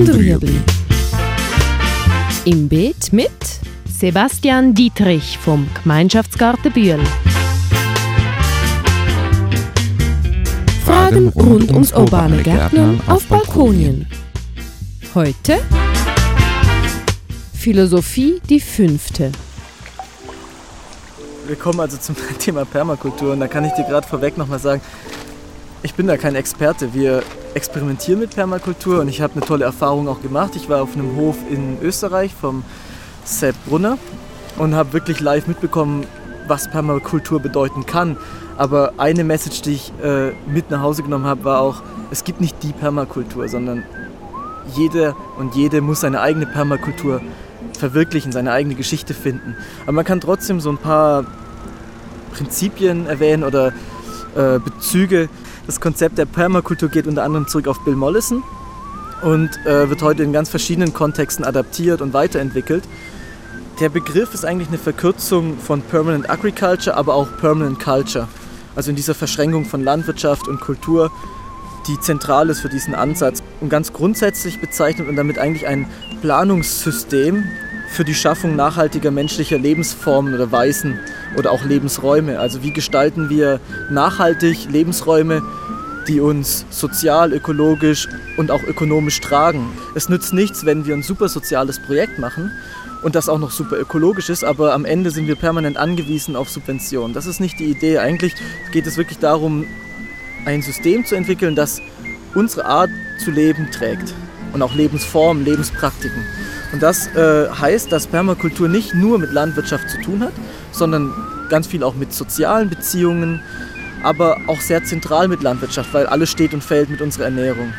und Rüebli. Im Beet mit Sebastian Dietrich vom Gemeinschaftsgarten Bühl. Fragen rund ums urbane Gärtnern auf Balkonien. Heute Philosophie die fünfte. Wir kommen also zum Thema Permakultur und da kann ich dir gerade vorweg nochmal sagen, ich bin da kein Experte. Wir experimentieren mit Permakultur und ich habe eine tolle Erfahrung auch gemacht. Ich war auf einem Hof in Österreich vom Sepp Brunner und habe wirklich live mitbekommen, was Permakultur bedeuten kann. Aber eine Message, die ich äh, mit nach Hause genommen habe, war auch, es gibt nicht die Permakultur, sondern jeder und jede muss seine eigene Permakultur verwirklichen, seine eigene Geschichte finden. Aber man kann trotzdem so ein paar Prinzipien erwähnen oder äh, Bezüge. Das Konzept der Permakultur geht unter anderem zurück auf Bill Mollison und äh, wird heute in ganz verschiedenen Kontexten adaptiert und weiterentwickelt. Der Begriff ist eigentlich eine Verkürzung von Permanent Agriculture, aber auch Permanent Culture. Also in dieser Verschränkung von Landwirtschaft und Kultur, die zentral ist für diesen Ansatz. Und ganz grundsätzlich bezeichnet man damit eigentlich ein Planungssystem für die Schaffung nachhaltiger menschlicher Lebensformen oder Weisen oder auch Lebensräume. Also wie gestalten wir nachhaltig Lebensräume, die uns sozial, ökologisch und auch ökonomisch tragen. Es nützt nichts, wenn wir ein super soziales Projekt machen und das auch noch super ökologisch ist, aber am Ende sind wir permanent angewiesen auf Subventionen. Das ist nicht die Idee. Eigentlich geht es wirklich darum, ein System zu entwickeln, das unsere Art zu leben trägt und auch Lebensformen, Lebenspraktiken. Und das äh, heißt, dass Permakultur nicht nur mit Landwirtschaft zu tun hat, sondern ganz viel auch mit sozialen Beziehungen, aber auch sehr zentral mit Landwirtschaft, weil alles steht und fällt mit unserer Ernährung.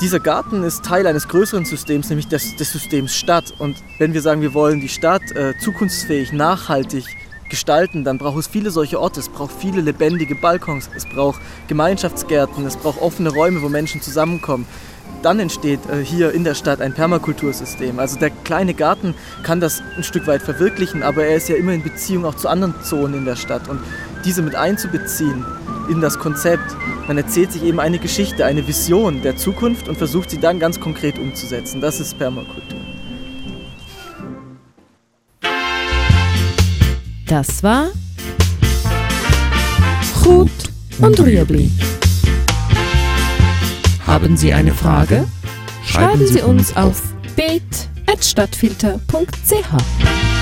Dieser Garten ist Teil eines größeren Systems, nämlich des, des Systems Stadt. Und wenn wir sagen, wir wollen die Stadt äh, zukunftsfähig, nachhaltig gestalten, dann braucht es viele solche Orte. Es braucht viele lebendige Balkons, es braucht Gemeinschaftsgärten, es braucht offene Räume, wo Menschen zusammenkommen dann entsteht äh, hier in der Stadt ein Permakultursystem. Also der kleine Garten kann das ein Stück weit verwirklichen, aber er ist ja immer in Beziehung auch zu anderen Zonen in der Stadt. Und diese mit einzubeziehen in das Konzept, man erzählt sich eben eine Geschichte, eine Vision der Zukunft und versucht sie dann ganz konkret umzusetzen. Das ist Permakultur. Das war Gut und Rüebli. Haben Sie eine Frage? Schreiben Sie uns auf beet.stadtfilter.ch.